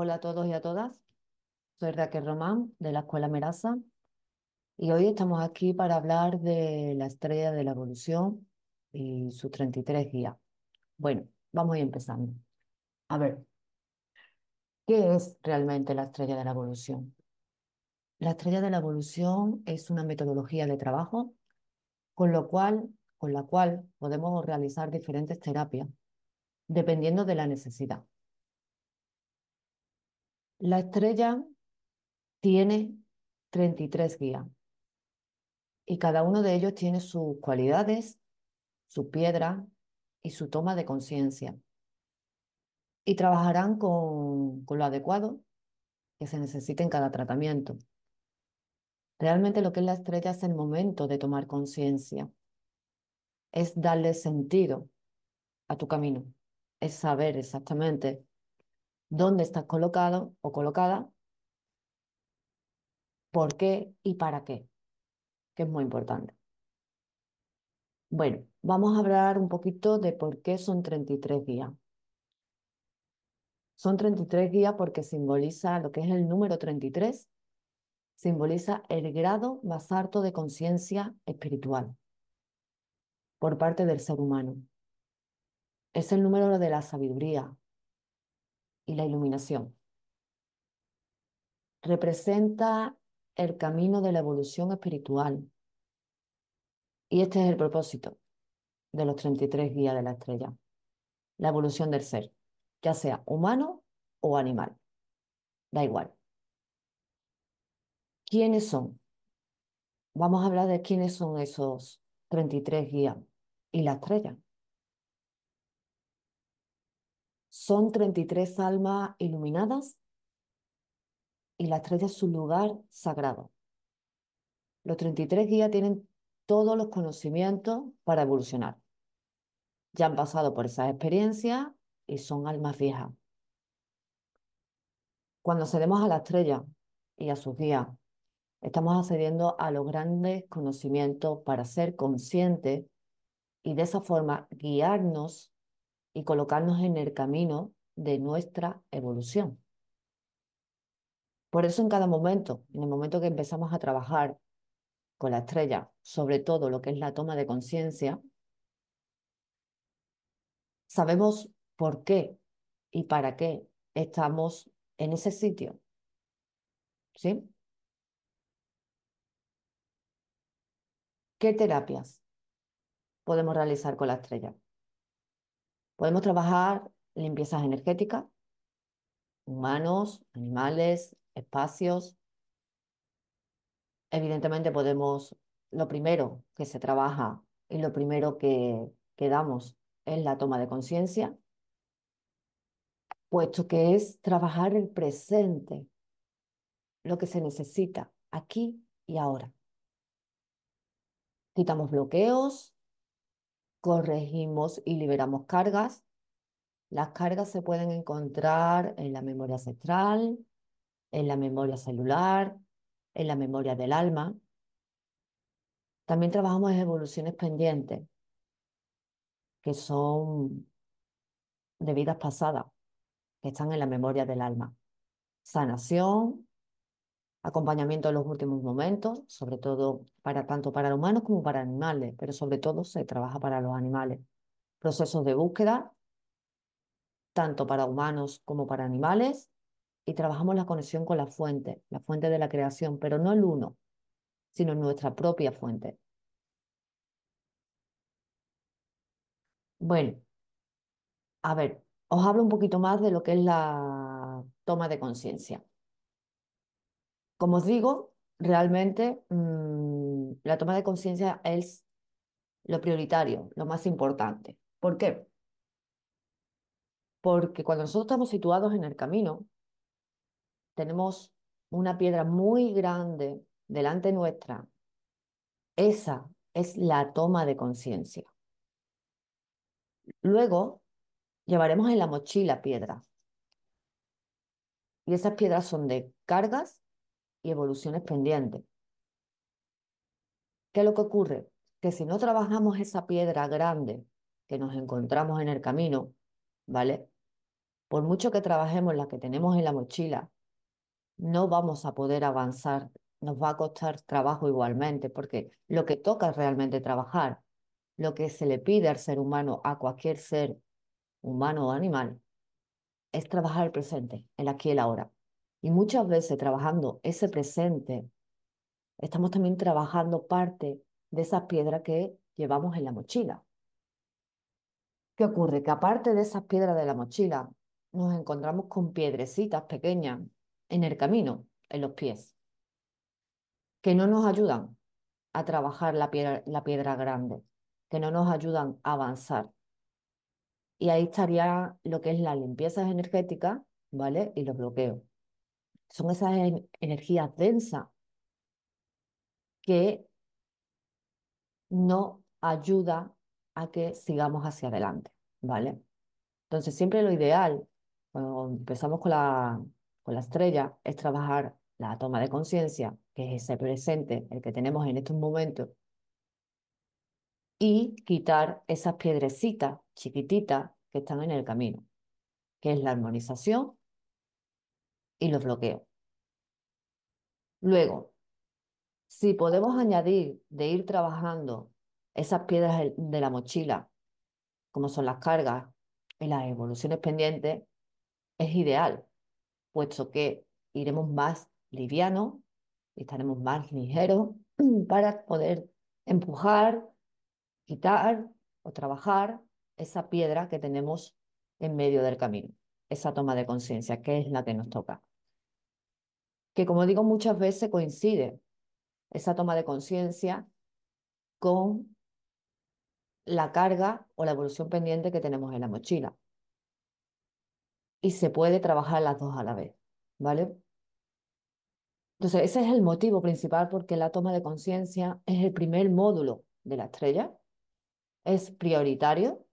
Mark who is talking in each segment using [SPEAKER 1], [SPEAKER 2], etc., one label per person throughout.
[SPEAKER 1] Hola a todos y a todas. Soy Raquel Román de la Escuela Merasa y hoy estamos aquí para hablar de la estrella de la evolución y sus 33 guías. Bueno, vamos a ir empezando. A ver, ¿qué es realmente la estrella de la evolución? La estrella de la evolución es una metodología de trabajo con lo cual, con la cual podemos realizar diferentes terapias dependiendo de la necesidad. La estrella tiene 33 guías y cada uno de ellos tiene sus cualidades, su piedra y su toma de conciencia. Y trabajarán con, lo adecuado que se necesite en cada tratamiento. Realmente lo que es la estrella es el momento de tomar conciencia, es darle sentido a tu camino, es saber exactamente dónde estás colocado o colocada, por qué y para qué, que es muy importante. Bueno, vamos a hablar un poquito de por qué son 33 días. Son 33 guías porque simboliza lo que es el número 33, simboliza el grado más alto de conciencia espiritual por parte del ser humano. Es el número de la sabiduría y la iluminación. Representa el camino de la evolución espiritual. Y este es el propósito de los 33 guías de la estrella. La evolución del ser, ya sea humano o animal. Da igual. ¿Quiénes son? Vamos a hablar de quiénes son esos 33 guías y la estrella. Son 33 almas iluminadas y la estrella es su lugar sagrado. Los 33 guías tienen todos los conocimientos para evolucionar. Ya han pasado por esas experiencias y son almas viejas. Cuando accedemos a la estrella y a sus guías, estamos accediendo a los grandes conocimientos para ser conscientes y de esa forma guiarnos y colocarnos en el camino de nuestra evolución. Por eso en cada momento, en el momento que empezamos a trabajar con la estrella, sobre todo lo que es la toma de conciencia, sabemos por qué y para qué estamos en ese sitio. ¿Sí? ¿Qué terapias podemos realizar con la estrella? Podemos trabajar limpiezas energéticas, humanos, animales, espacios. Evidentemente podemos, lo primero que se trabaja y lo primero que, que damos es la toma de conciencia, puesto que es trabajar el presente, lo que se necesita aquí y ahora. Quitamos bloqueos, corregimos y liberamos cargas. Las cargas se pueden encontrar en la memoria ancestral, en la memoria celular, en la memoria del alma. También trabajamos en evoluciones pendientes, que son de vidas pasadas, que están en la memoria del alma. Sanación, acompañamiento en los últimos momentos, sobre todo para tanto para humanos como para animales, pero sobre todo se trabaja para los animales. Procesos de búsqueda, tanto para humanos como para animales, y trabajamos la conexión con la fuente, la fuente de la creación, pero no el uno, sino nuestra propia fuente. Bueno, a ver, os hablo un poquito más de lo que es la toma de conciencia. Como os digo, realmente mm, la toma de conciencia es lo prioritario, lo más importante. ¿Por qué? Porque cuando nosotros estamos situados en el camino, tenemos una piedra muy grande delante nuestra. Esa es la toma de conciencia. Luego llevaremos en la mochila piedras. Y esas piedras son de cargas y evoluciones pendientes. ¿Qué es lo que ocurre? Que si no trabajamos esa piedra grande que nos encontramos en el camino, ¿vale? por mucho que trabajemos la que tenemos en la mochila, no vamos a poder avanzar, nos va a costar trabajo igualmente, porque lo que toca es realmente trabajar, lo que se le pide al ser humano, a cualquier ser humano o animal, es trabajar el presente, el aquí y el ahora. Y muchas veces trabajando ese presente, estamos también trabajando parte de esas piedras que llevamos en la mochila. ¿Qué ocurre? Que aparte de esas piedras de la mochila, nos encontramos con piedrecitas pequeñas en el camino, en los pies, que no nos ayudan a trabajar la piedra, la piedra grande, que no nos ayudan a avanzar. Y ahí estaría lo que es la limpieza energética, ¿vale? Y los bloqueos. Son esas energías densas que no ayudan a que sigamos hacia adelante, ¿vale? Entonces, siempre lo ideal, cuando empezamos con la, con la estrella, es trabajar la toma de conciencia, que es ese presente, el que tenemos en estos momentos, y quitar esas piedrecitas chiquititas que están en el camino, que es la armonización y los bloqueos. Luego, si podemos añadir de ir trabajando esas piedras de la mochila, como son las cargas y las evoluciones pendientes, es ideal, puesto que iremos más livianos y estaremos más ligeros para poder empujar, quitar o trabajar esa piedra que tenemos en medio del camino, esa toma de conciencia, que es la que nos toca. Que como digo muchas veces coincide esa toma de conciencia con la carga o la evolución pendiente que tenemos en la mochila. Y se puede trabajar las dos a la vez, ¿vale? Entonces, ese es el motivo principal porque la toma de conciencia es el primer módulo de la estrella, es prioritario,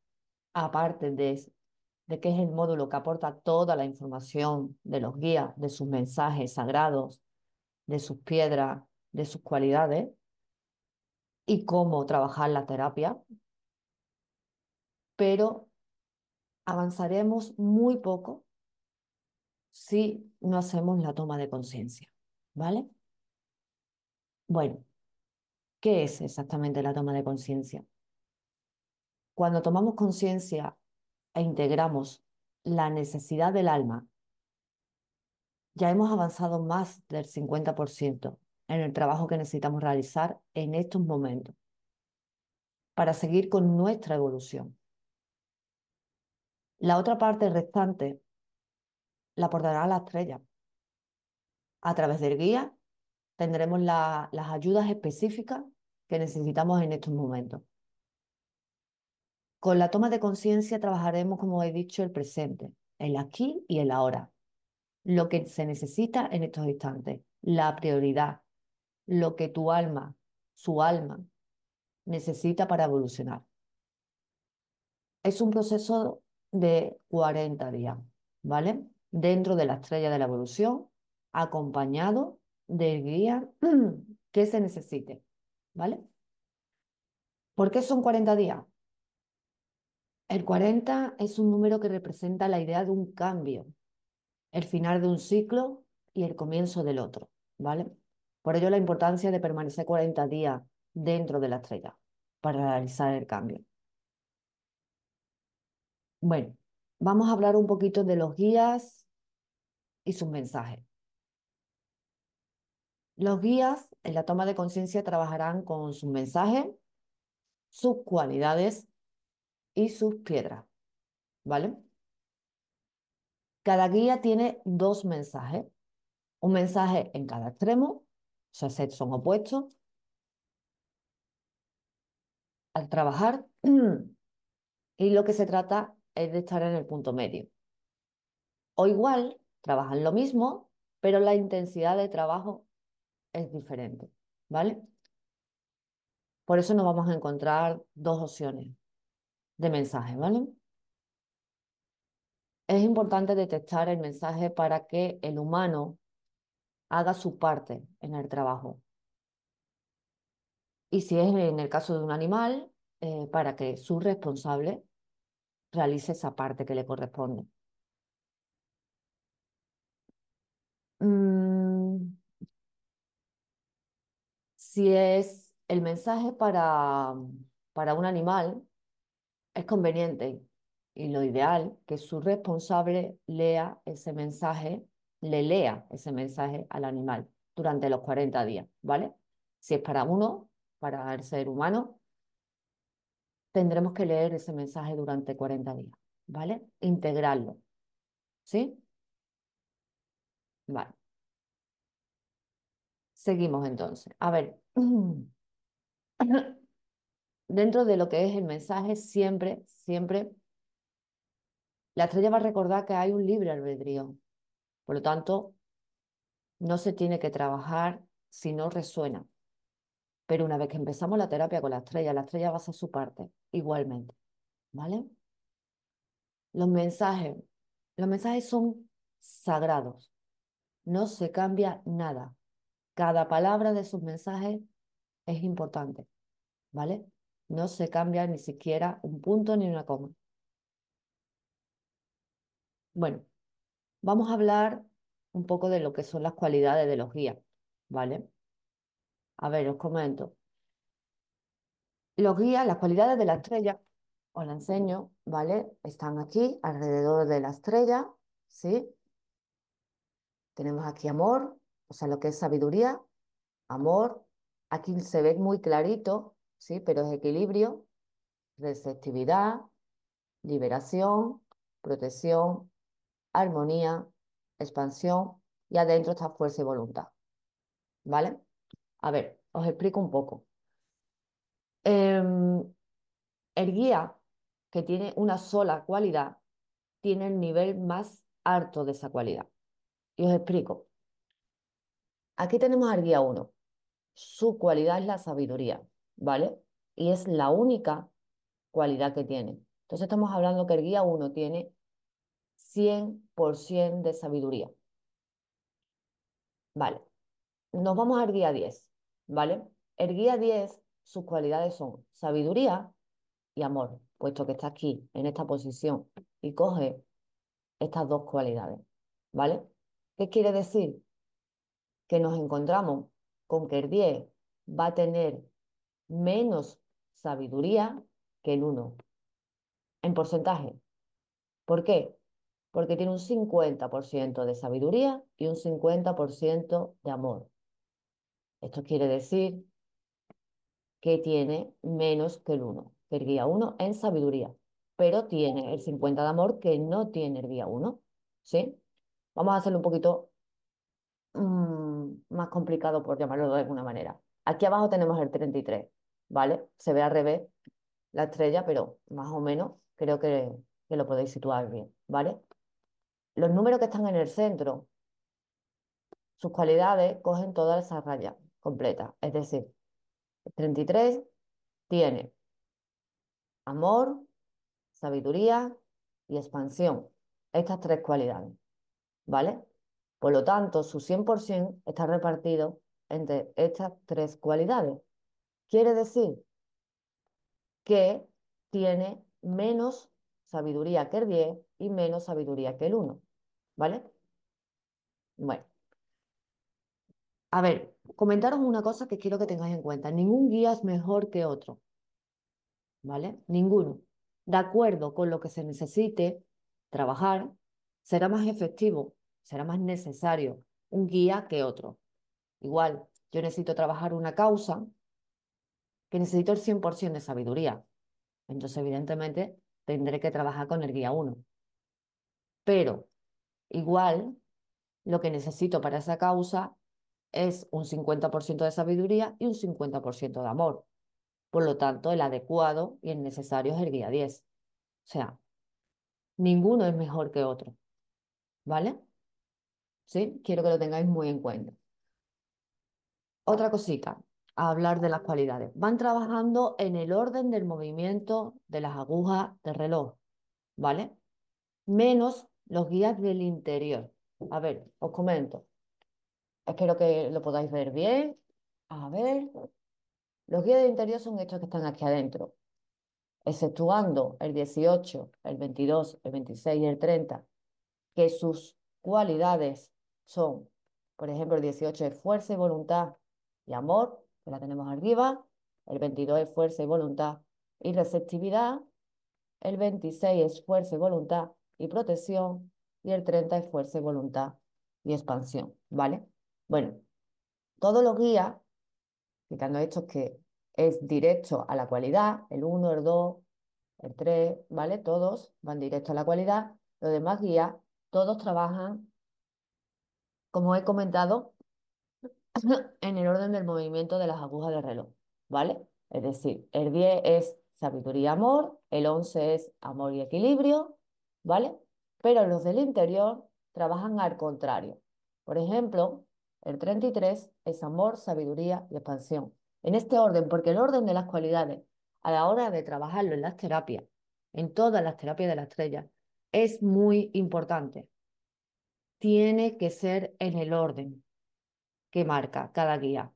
[SPEAKER 1] aparte de, de que es el módulo que aporta toda la información de los guías, de sus mensajes sagrados, de sus piedras, de sus cualidades y cómo trabajar la terapia, pero avanzaremos muy poco si no hacemos la toma de conciencia, ¿vale? Bueno, ¿qué es exactamente la toma de conciencia? Cuando tomamos conciencia e integramos la necesidad del alma, ya hemos avanzado más del 50% en el trabajo que necesitamos realizar en estos momentos para seguir con nuestra evolución. La otra parte restante la aportará la estrella. A través del guía tendremos las ayudas específicas que necesitamos en estos momentos. Con la toma de conciencia trabajaremos, como he dicho, el presente, el aquí y el ahora. Lo que se necesita en estos instantes, la prioridad, lo que tu alma, su alma, necesita para evolucionar. Es un proceso de 40 días, ¿vale? Dentro de la estrella de la evolución, acompañado del guía que se necesite, ¿vale? ¿Por qué son 40 días? El 40 es un número que representa la idea de un cambio, el final de un ciclo y el comienzo del otro, ¿vale? Por ello la importancia de permanecer 40 días dentro de la estrella para realizar el cambio. Bueno, vamos a hablar un poquito de los guías y sus mensajes. Los guías en la toma de conciencia trabajarán con sus mensajes, sus cualidades y sus piedras, ¿vale? Cada guía tiene dos mensajes, un mensaje en cada extremo, o sea, son opuestos. Al trabajar, y lo que se trata es de estar en el punto medio. O igual, trabajan lo mismo, pero la intensidad de trabajo es diferente, ¿vale? Por eso nos vamos a encontrar dos opciones de mensaje, ¿vale? Es importante detectar el mensaje para que el humano haga su parte en el trabajo. Y si es en el caso de un animal, eh, para que su responsable realice esa parte que le corresponde. Mm, si es el mensaje para, para un animal, es conveniente y lo ideal que su responsable lea ese mensaje, le lea ese mensaje al animal durante los 40 días, ¿vale? Si es para uno, para el ser humano, tendremos que leer ese mensaje durante 40 días, ¿vale? Integrarlo, ¿sí? Vale. Seguimos entonces. A ver, dentro de lo que es el mensaje, siempre, siempre, la estrella va a recordar que hay un libre albedrío. Por lo tanto, no se tiene que trabajar si no resuena. Pero una vez que empezamos la terapia con la estrella, la estrella va a hacer su parte igualmente. ¿Vale? Los mensajes, los mensajes son sagrados. No se cambia nada. Cada palabra de sus mensajes es importante. ¿Vale? No se cambia ni siquiera un punto ni una coma. Bueno, vamos a hablar un poco de lo que son las cualidades de los guías, ¿vale? A ver, os comento. Los guías, las cualidades de la estrella, os la enseño, ¿vale? Están aquí, alrededor de la estrella, ¿sí? Tenemos aquí amor, o sea, lo que es sabiduría, amor. Aquí se ve muy clarito, ¿sí? Pero es equilibrio, receptividad, liberación, protección, armonía, expansión y adentro está fuerza y voluntad. ¿Vale? A ver, os explico un poco. Em, el guía que tiene una sola cualidad tiene el nivel más alto de esa cualidad. Y os explico. Aquí tenemos al guía 1. Su cualidad es la sabiduría, ¿vale? Y es la única cualidad que tiene. Entonces estamos hablando que el guía 1 tiene 100% de sabiduría. Vale, nos vamos al guía 10, ¿vale? El guía 10, sus cualidades son sabiduría y amor, puesto que está aquí, en esta posición, y coge estas dos cualidades, ¿vale? ¿Qué quiere decir? Que nos encontramos con que el 10 va a tener menos sabiduría que el 1, en porcentaje. ¿Por qué? porque tiene un 50% de sabiduría y un 50% de amor. Esto quiere decir que tiene menos que el 1, que el guía 1 en sabiduría, pero tiene el 50 de amor que no tiene el guía 1. ¿Sí? Vamos a hacerlo un poquito mm, más complicado, por llamarlo de alguna manera. Aquí abajo tenemos el 33, ¿vale? Se ve al revés la estrella, pero más o menos creo que, lo podéis situar bien, ¿vale? Los números que están en el centro, sus cualidades cogen toda esa raya completa. Es decir, el 33 tiene amor, sabiduría y expansión. Estas tres cualidades. ¿Vale? Por lo tanto, su 100% está repartido entre estas tres cualidades. Quiere decir que tiene menos sabiduría que el 10 y menos sabiduría que el 1. ¿Vale? Bueno. A ver, comentaros una cosa que quiero que tengáis en cuenta. Ningún guía es mejor que otro. ¿Vale? Ninguno. De acuerdo con lo que se necesite trabajar, será más efectivo, será más necesario un guía que otro. Igual, yo necesito trabajar una causa que necesito el 100% de sabiduría. Entonces, evidentemente, tendré que trabajar con el guía 1. Pero Igual, lo que necesito para esa causa es un 50% de sabiduría y un 50% de amor. Por lo tanto, el adecuado y el necesario es el guía 10. O sea, ninguno es mejor que otro. ¿Vale? ¿Sí? Quiero que lo tengáis muy en cuenta. Otra cosita, a hablar de las cualidades. Van trabajando en el orden del movimiento de las agujas del reloj, ¿vale? Menos los guías del interior. A ver, os comento. Espero que lo podáis ver bien. A ver. Los guías del interior son estos que están aquí adentro, exceptuando el 18, el 22, el 26 y el 30, que sus cualidades son, por ejemplo, el 18 es fuerza y voluntad y amor, que la tenemos arriba, el 22 es fuerza y voluntad y receptividad, el 26 es fuerza y voluntad y protección, y el 30 es fuerza y voluntad y expansión, ¿vale? Bueno, todos los guías, quitando estos que es directo a la cualidad, el 1, el 2, el 3, ¿vale? Todos van directo a la cualidad. Los demás guías, todos trabajan, como he comentado, en el orden del movimiento de las agujas del reloj, ¿vale? Es decir, el 10 es sabiduría, amor, el 11 es amor y equilibrio, ¿vale? Pero los del interior trabajan al contrario. Por ejemplo, el 33 es amor, sabiduría y expansión. En este orden, porque el orden de las cualidades a la hora de trabajarlo en las terapias, en todas las terapias de la estrella, es muy importante. Tiene que ser en el orden que marca cada guía.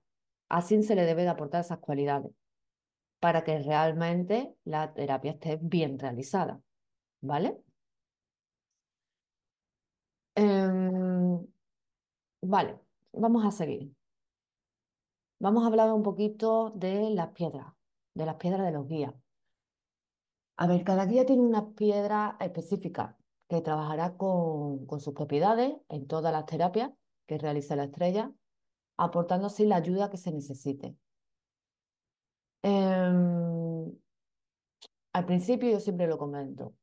[SPEAKER 1] Así se le debe de aportar esas cualidades para que realmente la terapia esté bien realizada. ¿Vale? Em, vale, vamos a seguir. Vamos a hablar un poquito de las piedras, de las piedras de los guías. A ver, cada guía tiene una piedra específica que trabajará con, sus propiedades en todas las terapias que realiza la estrella, aportando así la ayuda que se necesite. Em, al principio yo siempre lo comento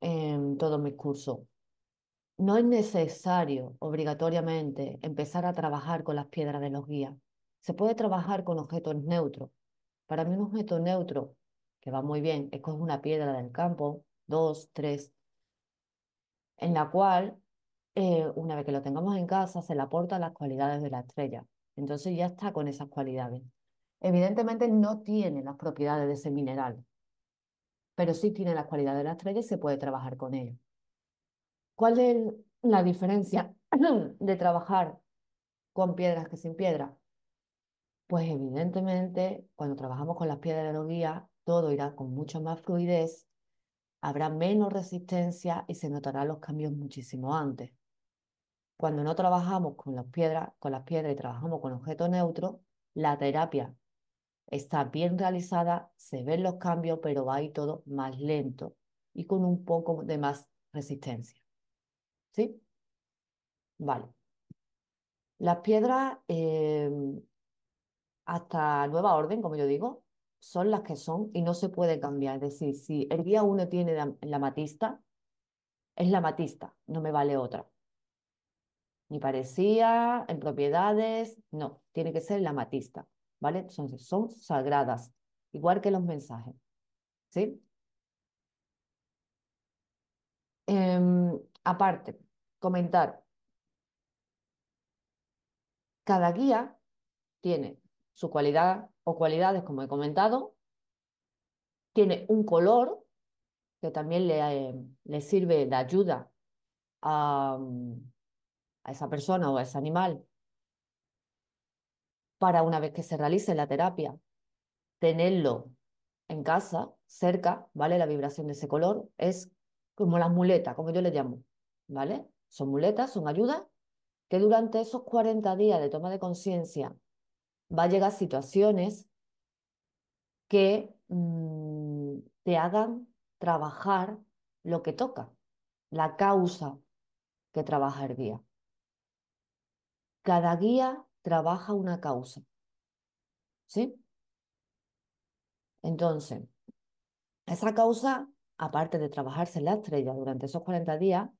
[SPEAKER 1] en todos mis cursos. No es necesario obligatoriamente empezar a trabajar con las piedras de los guías. Se puede trabajar con objetos neutros. Para mí un objeto neutro, que va muy bien, es una piedra del campo, dos, tres, en la cual, eh, una vez que lo tengamos en casa, se le aportan las cualidades de la estrella. Entonces ya está con esas cualidades. Evidentemente no tiene las propiedades de ese mineral, pero sí tiene las cualidades de la estrella y se puede trabajar con ello. ¿Cuál es la diferencia de trabajar con piedras que sin piedras? Pues evidentemente, cuando trabajamos con las piedras de los guías, todo irá con mucho más fluidez, habrá menos resistencia y se notarán los cambios muchísimo antes. Cuando no trabajamos con las piedras, con las piedras y trabajamos con objetos neutros, la terapia está bien realizada, se ven los cambios, pero va ahí todo más lento y con un poco de más resistencia. ¿Sí? Vale. Las piedras, eh, hasta nueva orden, como yo digo, son las que son y no se puede cambiar. Es decir, si el día uno tiene la, matista, es la matista, no me vale otra. Ni parecía, en propiedades, no, tiene que ser la matista, ¿vale? Son, son sagradas, igual que los mensajes, ¿sí? Em, aparte, comentar, cada guía tiene su cualidad o cualidades, como he comentado, tiene un color que también le, eh, le sirve de ayuda a, a esa persona o a ese animal para una vez que se realice la terapia, tenerlo en casa, cerca, ¿vale? La vibración de ese color es como las muletas, como yo le llamo, ¿vale? Son muletas, son ayudas que durante esos 40 días de toma de conciencia va a llegar situaciones que mm, te hagan trabajar lo que toca, la causa que trabaja el guía. Cada guía trabaja una causa. ¿Sí? Entonces, esa causa, aparte de trabajarse en la estrella durante esos 40 días,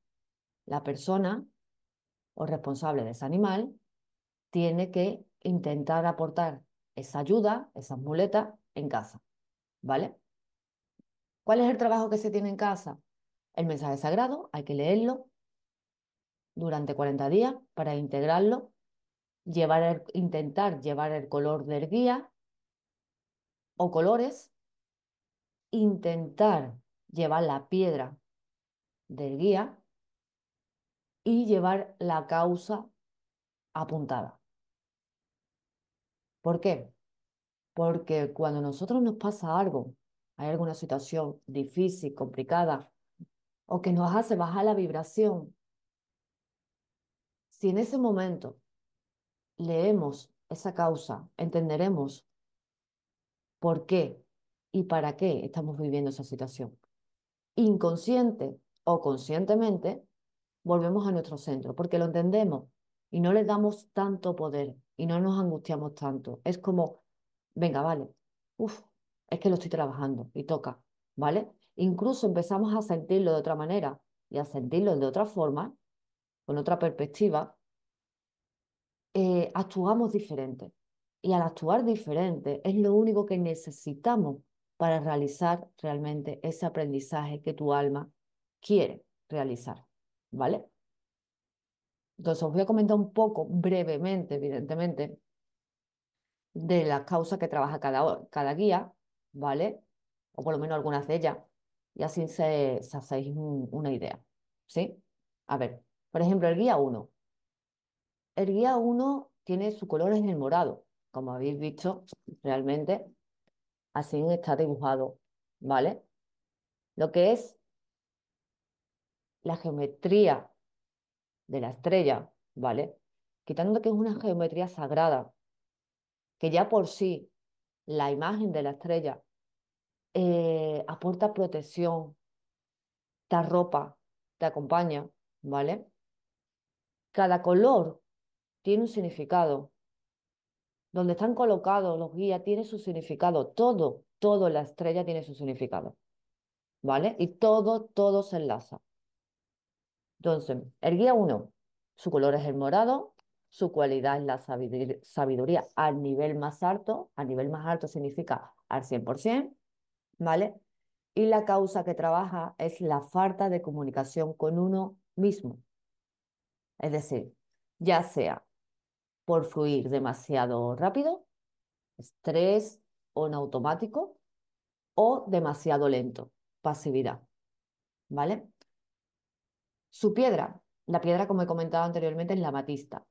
[SPEAKER 1] la persona o responsable de ese animal tiene que intentar aportar esa ayuda, esas muletas en casa, ¿vale? ¿Cuál es el trabajo que se tiene en casa? El mensaje sagrado, hay que leerlo durante 40 días para integrarlo, llevar intentar llevar el color del guía o colores, intentar llevar la piedra del guía y llevar la causa apuntada. ¿Por qué? Porque cuando a nosotros nos pasa algo, hay alguna situación difícil, complicada, o que nos hace bajar la vibración, si en ese momento leemos esa causa, entenderemos por qué y para qué estamos viviendo esa situación. Inconsciente o conscientemente, volvemos a nuestro centro, porque lo entendemos y no le damos tanto poder y no nos angustiamos tanto. Es como, venga, vale, uff, es que lo estoy trabajando y toca, ¿vale? Incluso empezamos a sentirlo de otra manera y a sentirlo de otra forma, con otra perspectiva, eh, actuamos diferente. Y al actuar diferente es lo único que necesitamos para realizar realmente ese aprendizaje que tu alma quiere realizar, ¿vale? Entonces os voy a comentar un poco, brevemente, evidentemente, de las causas que trabaja cada, cada guía, ¿vale? O por lo menos algunas de ellas, y así se, se hacéis una idea, ¿sí? A ver, por ejemplo, el guía 1. El guía 1 tiene su color en el morado, como habéis visto, realmente así está dibujado, ¿vale? Lo que es la geometría de la estrella, ¿vale? Quitando que es una geometría sagrada, que ya por sí la imagen de la estrella eh, aporta protección, te ropa, te acompaña, ¿vale? Cada color tiene un significado. Donde están colocados los guías tiene su significado. Todo, todo la estrella tiene su significado. ¿Vale? Y todo, todo se enlaza. Entonces, el guía 1, su color es el morado, su cualidad es la sabiduría al nivel más alto, a nivel más alto significa al 100%, ¿vale? Y la causa que trabaja es la falta de comunicación con uno mismo. Es decir, ya sea por fluir demasiado rápido, estrés o en automático, o demasiado lento, pasividad, ¿vale? Su piedra, la piedra como he comentado anteriormente es la matista,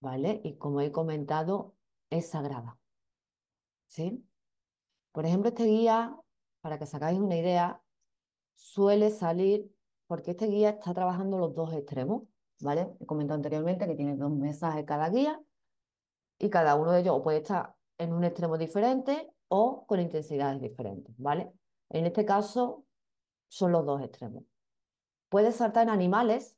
[SPEAKER 1] ¿vale? Y como he comentado, es sagrada, ¿sí? Por ejemplo, este guía, para que sacáis una idea, suele salir, porque este guía está trabajando los dos extremos, ¿vale? He comentado anteriormente que tiene dos mensajes cada guía y cada uno de ellos puede estar en un extremo diferente o con intensidades diferentes, ¿vale? En este caso son los dos extremos. Puede saltar en animales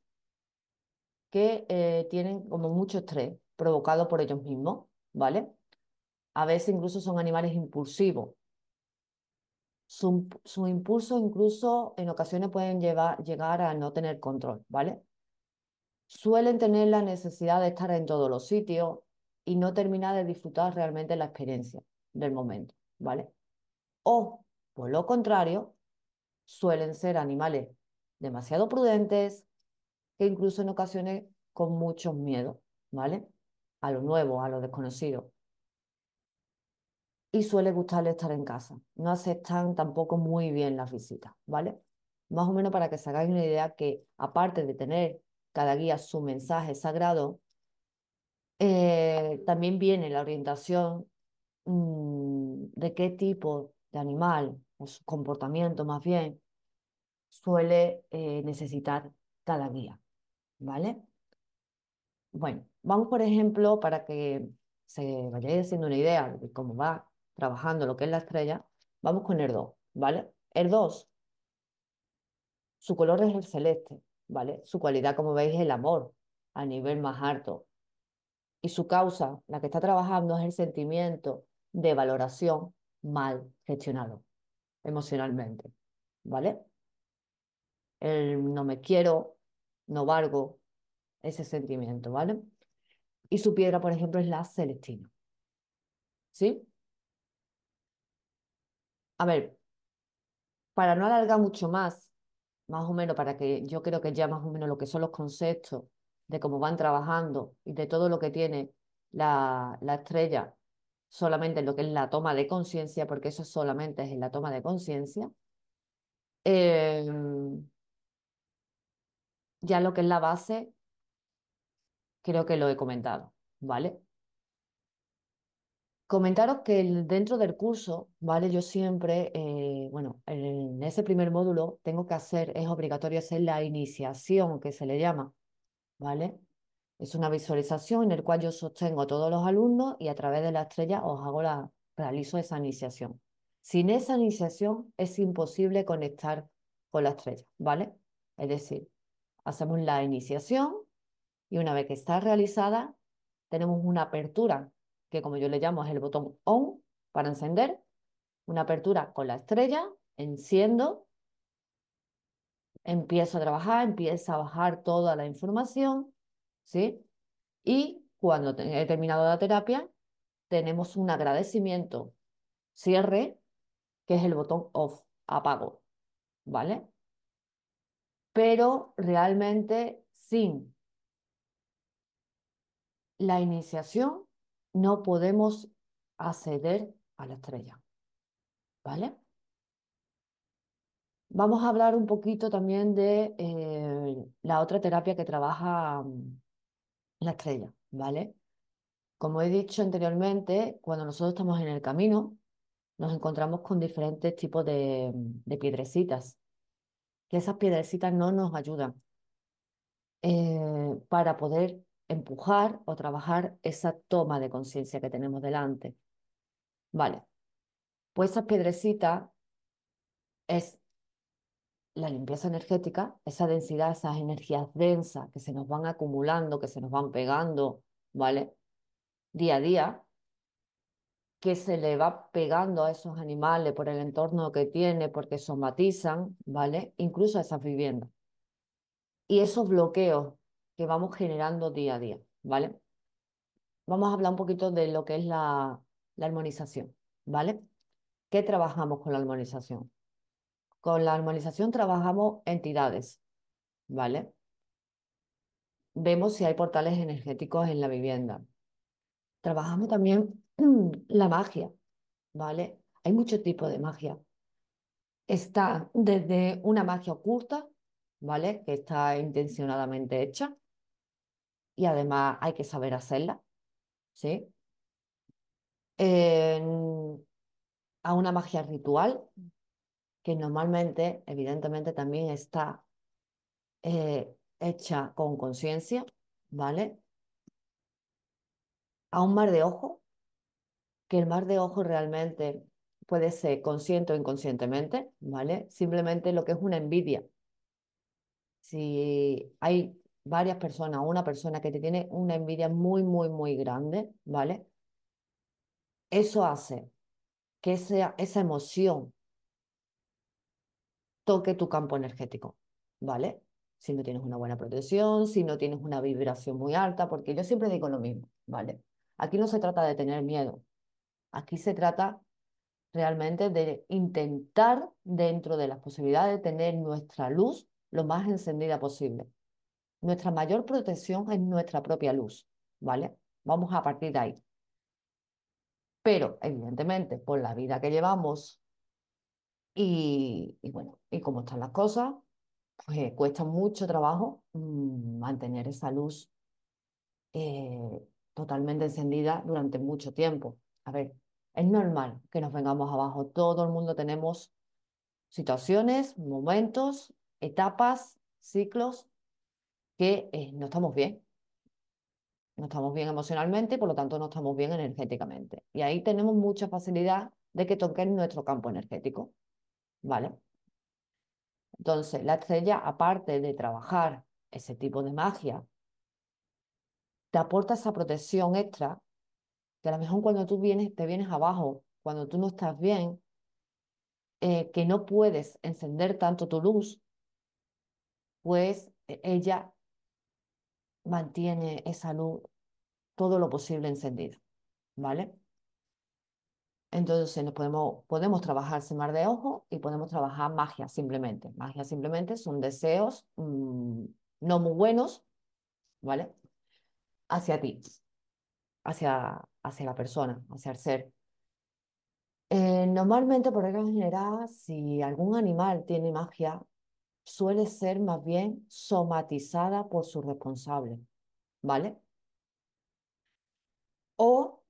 [SPEAKER 1] que eh, tienen como mucho estrés provocado por ellos mismos, ¿vale? A veces incluso son animales impulsivos. Su, su impulso incluso en ocasiones pueden llevar, llegar a no tener control, ¿vale? Suelen tener la necesidad de estar en todos los sitios, y no termina de disfrutar realmente la experiencia del momento, ¿vale? O, por lo contrario, suelen ser animales demasiado prudentes, que incluso en ocasiones con mucho miedo, ¿vale? A lo nuevo, a lo desconocido. Y suele gustarle estar en casa. No aceptan tampoco muy bien las visitas, ¿vale? Más o menos para que se hagáis una idea que aparte de tener cada guía su mensaje sagrado, eh, también viene la orientación mm, de qué tipo de animal o su comportamiento más bien suele eh, necesitar cada guía, ¿vale? Bueno, vamos por ejemplo para que se vayáis haciendo una idea de cómo va trabajando lo que es la estrella, vamos con el 2, ¿vale? El 2, su color es el celeste, ¿vale? Su cualidad, como veis, es el amor a nivel más alto y su causa, la que está trabajando, es el sentimiento de valoración mal gestionado emocionalmente, ¿vale? El no me quiero, no valgo, ese sentimiento, ¿vale? Y su piedra, por ejemplo, es la celestina. ¿Sí? A ver, para no alargar mucho más, más o menos, para que yo creo que ya más o menos lo que son los conceptos de cómo van trabajando y de todo lo que tiene la, estrella solamente en lo que es la toma de conciencia, porque eso solamente es en la toma de conciencia, em, ya lo que es la base, creo que lo he comentado, ¿vale? Comentaros que dentro del curso, ¿vale? Yo siempre, eh, bueno, en ese primer módulo tengo que hacer, es obligatorio hacer la iniciación, que se le llama, ¿vale? Es una visualización en la cual yo sostengo a todos los alumnos y a través de la estrella os hago la, realizo esa iniciación. Sin esa iniciación es imposible conectar con la estrella, ¿vale? Es decir, hacemos la iniciación y una vez que está realizada, tenemos una apertura, que como yo le llamo es el botón ON para encender, una apertura con la estrella, enciendo, empiezo a trabajar, empieza a bajar toda la información, ¿sí? Y cuando he terminado la terapia, tenemos un agradecimiento, cierre, que es el botón off, apago, ¿vale? Pero realmente sin la iniciación no podemos acceder a la estrella, ¿vale? Vamos a hablar un poquito también de eh, la otra terapia que trabaja mm, la estrella, ¿vale? Como he dicho anteriormente, cuando nosotros estamos en el camino, nos encontramos con diferentes tipos de, de piedrecitas, que esas piedrecitas no nos ayudan eh, para poder empujar o trabajar esa toma de conciencia que tenemos delante. Vale, pues esas piedrecitas es la limpieza energética, esa densidad, esas energías densas que se nos van acumulando, que se nos van pegando, ¿vale? Día a día, que se le va pegando a esos animales por el entorno que tiene, porque somatizan, ¿vale? Incluso a esas viviendas. Y esos bloqueos que vamos generando día a día, ¿vale? Vamos a hablar un poquito de lo que es la, la armonización, ¿vale? ¿Qué trabajamos con la armonización? Con la armonización trabajamos entidades, ¿vale? Vemos si hay portales energéticos en la vivienda. Trabajamos también la magia, ¿vale? Hay muchos tipos de magia. Está desde una magia oculta, ¿vale? Que está intencionadamente hecha y además hay que saber hacerla, ¿sí? a una magia ritual, que normalmente, evidentemente, también está eh, hecha con conciencia, ¿vale? A un mar de ojo, que el mar de ojo realmente puede ser consciente o inconscientemente, ¿vale? Simplemente lo que es una envidia. Si hay varias personas, una persona que te tiene una envidia muy, muy, muy grande, ¿vale? Eso hace que esa, esa emoción toque tu campo energético, ¿vale? Si no tienes una buena protección, si no tienes una vibración muy alta, porque yo siempre digo lo mismo, ¿vale? Aquí no se trata de tener miedo, aquí se trata realmente de intentar, dentro de las posibilidades, tener nuestra luz lo más encendida posible. Nuestra mayor protección es nuestra propia luz, ¿vale? Vamos a partir de ahí. Pero, evidentemente, por la vida que llevamos y, bueno, y cómo están las cosas, pues cuesta mucho trabajo mm, mantener esa luz eh, totalmente encendida durante mucho tiempo. A ver, es normal que nos vengamos abajo. Todo el mundo tenemos situaciones, momentos, etapas, ciclos que eh, no estamos bien. No estamos bien emocionalmente, por lo tanto no estamos bien energéticamente. Y ahí tenemos mucha facilidad de que toquen nuestro campo energético. ¿Vale? Entonces, la estrella, aparte de trabajar ese tipo de magia, te aporta esa protección extra que a lo mejor cuando tú vienes, te vienes abajo, cuando tú no estás bien, eh, que no puedes encender tanto tu luz, pues e, ella mantiene esa luz todo lo posible encendida, ¿vale? Entonces nos podemos, podemos trabajar sin mar de ojo y podemos trabajar magia simplemente. Magia simplemente son deseos mm, no muy buenos, ¿vale? Hacia ti, hacia, hacia la persona, hacia el ser. Eh, normalmente, por regla general, si algún animal tiene magia, suele ser más bien somatizada por su responsable, ¿vale? O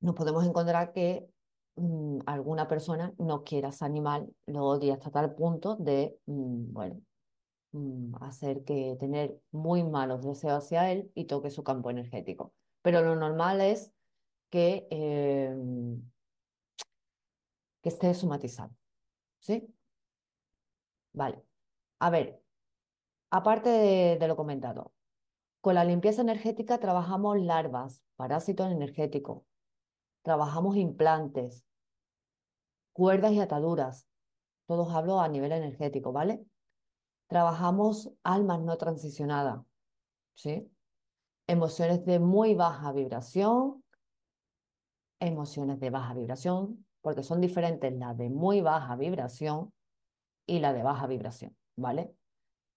[SPEAKER 1] nos podemos encontrar que mm, alguna persona no quiera ese animal, lo odia hasta tal punto de, mm, bueno, mm, hacer que tener muy malos deseos hacia él y toque su campo energético. Pero lo normal es que, eh, que esté somatizado. ¿Sí? Vale. A ver, aparte de, de lo comentado, con la limpieza energética trabajamos larvas, parásitos energéticos, trabajamos implantes, cuerdas y ataduras. Todos hablo a nivel energético, ¿vale? Trabajamos almas no transicionadas, ¿sí? Emociones de muy baja vibración, emociones de baja vibración, porque son diferentes las de muy baja vibración y la de baja vibración, ¿vale?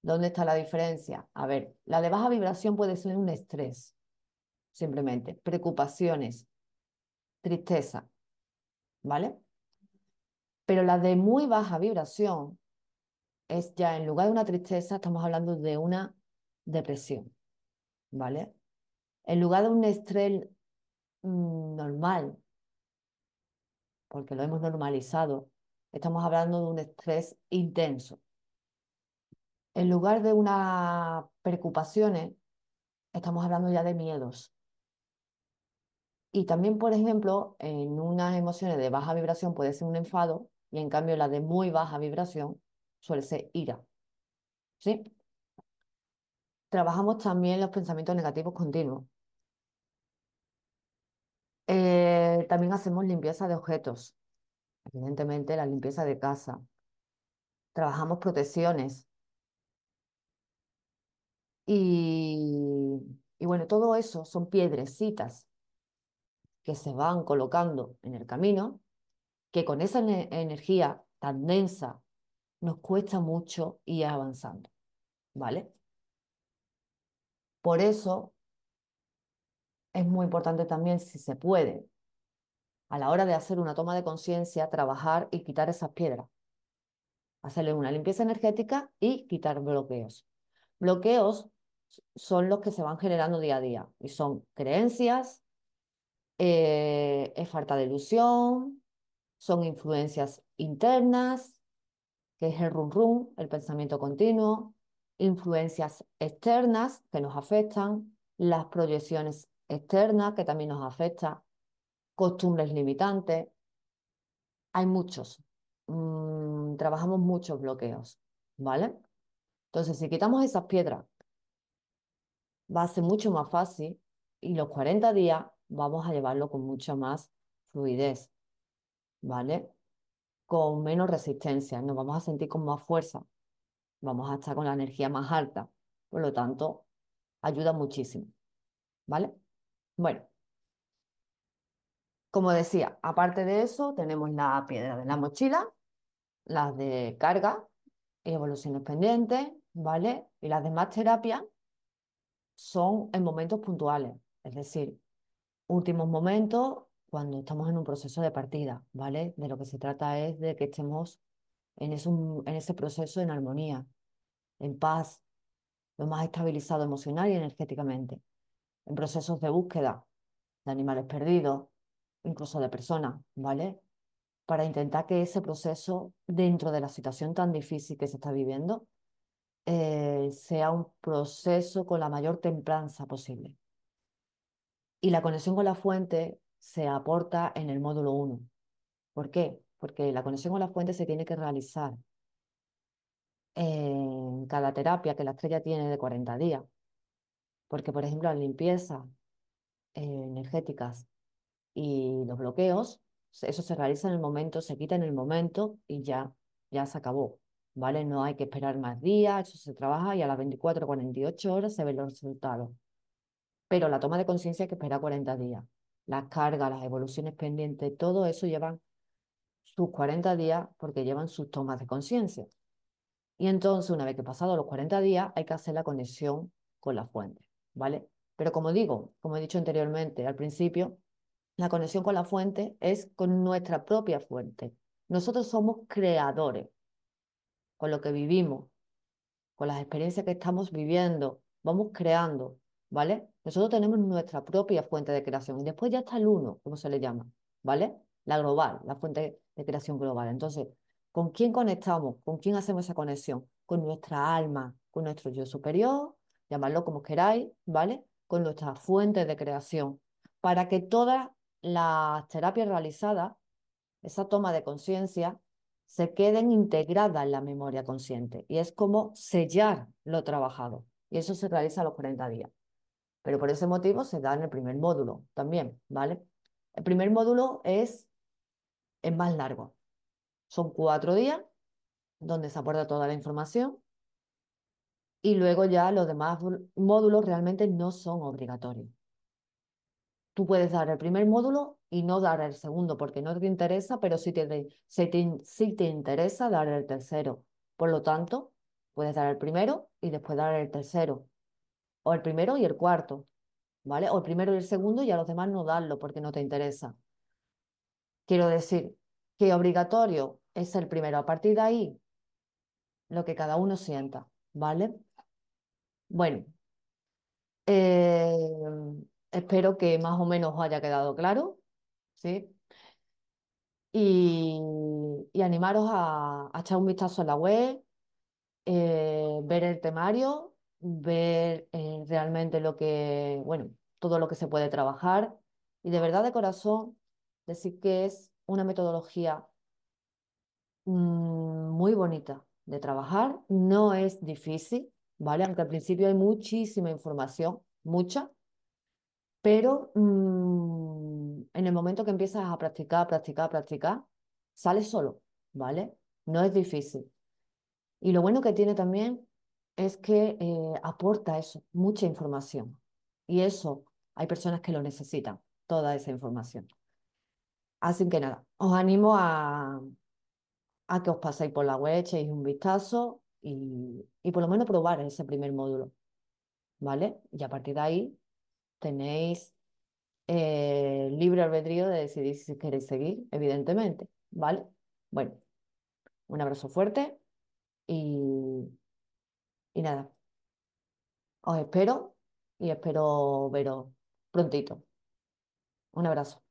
[SPEAKER 1] ¿Dónde está la diferencia? A ver, la de baja vibración puede ser un estrés, simplemente, preocupaciones, tristeza, ¿vale? Pero la de muy baja vibración es ya, en lugar de una tristeza, estamos hablando de una depresión, ¿vale? En lugar de un estrés mm, normal, porque lo hemos normalizado, estamos hablando de un estrés intenso. En lugar de unas preocupaciones, estamos hablando ya de miedos. Y también, por ejemplo, en unas emociones de baja vibración puede ser un enfado y en cambio la de muy baja vibración suele ser ira. ¿Sí? Trabajamos también los pensamientos negativos continuos. Eh, también hacemos limpieza de objetos, evidentemente la limpieza de casa. Trabajamos protecciones. Y, y bueno, todo eso son piedrecitas que se van colocando en el camino, que con esa energía tan densa nos cuesta mucho ir avanzando, ¿vale? Por eso es muy importante también, si se puede, a la hora de hacer una toma de conciencia, trabajar y quitar esas piedras. Hacerle una limpieza energética y quitar bloqueos. Bloqueos son los que se van generando día a día y son creencias, eh, es falta de ilusión, son influencias internas, que es el run run, el pensamiento continuo, influencias externas que nos afectan, las proyecciones externas que también nos afectan, costumbres limitantes. Hay muchos. Mm, trabajamos muchos bloqueos, ¿vale? Entonces, si quitamos esas piedras, va a ser mucho más fácil y los 40 días vamos a llevarlo con mucha más fluidez, ¿vale? Con menos resistencia, nos vamos a sentir con más fuerza, vamos a estar con la energía más alta, por lo tanto, ayuda muchísimo, ¿vale? Bueno, como decía, aparte de eso, tenemos la piedra de la mochila, las de carga y evoluciones pendientes, ¿vale? Y las demás terapias son en momentos puntuales, es decir, últimos momentos cuando estamos en un proceso de partida, ¿vale? De lo que se trata es de que estemos en ese, proceso en armonía, en paz, lo más estabilizado emocional y energéticamente, en procesos de búsqueda de animales perdidos, incluso de personas, ¿vale? Para intentar que ese proceso, dentro de la situación tan difícil que se está viviendo, eh, sea un proceso con la mayor templanza posible. Y la conexión con la fuente se aporta en el módulo 1. ¿Por qué? Porque la conexión con la fuente se tiene que realizar en cada terapia que la estrella tiene de 40 días. Porque, por ejemplo, las limpiezas eh, energéticas y los bloqueos, eso se realiza en el momento, se quita en el momento y ya, ya se acabó. ¿Vale? No hay que esperar más días, eso se trabaja y a las 24 o 48 horas se ven los resultados. Pero la toma de conciencia hay que esperar 40 días. Las cargas, las evoluciones pendientes, todo eso llevan sus 40 días porque llevan sus tomas de conciencia. Y entonces, una vez que pasados los 40 días, hay que hacer la conexión con la fuente, ¿vale? Pero como digo, como he dicho anteriormente al principio, la conexión con la fuente es con nuestra propia fuente. Nosotros somos creadores con lo que vivimos, con las experiencias que estamos viviendo, vamos creando, ¿vale? Nosotros tenemos nuestra propia fuente de creación y después ya está el uno, como se le llama, ¿vale? La global, la fuente de creación global. Entonces, ¿con quién conectamos? ¿Con quién hacemos esa conexión? con nuestra alma, con nuestro yo superior, llamadlo como queráis, ¿vale? Con nuestras fuentes de creación, para que todas las terapias realizadas, esa toma de conciencia, se queden integradas en la memoria consciente. Y es como sellar lo trabajado. Y eso se realiza a los 40 días. Pero por ese motivo se da en el primer módulo también, ¿vale? El primer módulo es, es más largo. Son cuatro días donde se aporta toda la información y luego ya los demás módulos realmente no son obligatorios. Tú puedes dar el primer módulo y no dar el segundo porque no te interesa, pero sí te, te, te interesa dar el tercero. Por lo tanto, puedes dar el primero y después dar el tercero. O el primero y el cuarto, ¿vale? O el primero y el segundo y a los demás no darlo porque no te interesa. Quiero decir que obligatorio es el primero. A partir de ahí, lo que cada uno sienta, ¿vale? Bueno, eh, espero que más o menos os haya quedado claro, ¿sí? Y, animaros a, echar un vistazo a la web, eh, ver el temario, ver eh, realmente lo que, bueno, todo lo que se puede trabajar y de verdad de corazón decir que es una metodología mm, muy bonita de trabajar, no es difícil, ¿vale? Aunque al principio hay muchísima información, mucha, pero mm, en el momento que empiezas a practicar, practicar, practicar, sales solo, ¿vale? No es difícil. Y lo bueno que tiene también es que eh, aporta eso, mucha información. Y eso, hay personas que lo necesitan, toda esa información. Así que nada, os animo a, a que os paséis por la web, echéis un vistazo y, por lo menos probar ese primer módulo, ¿vale? Y a partir de ahí tenéis eh, libre albedrío de decidir si queréis seguir, evidentemente, ¿vale? Bueno, un abrazo fuerte y, y nada, os espero y espero veros prontito. Un abrazo.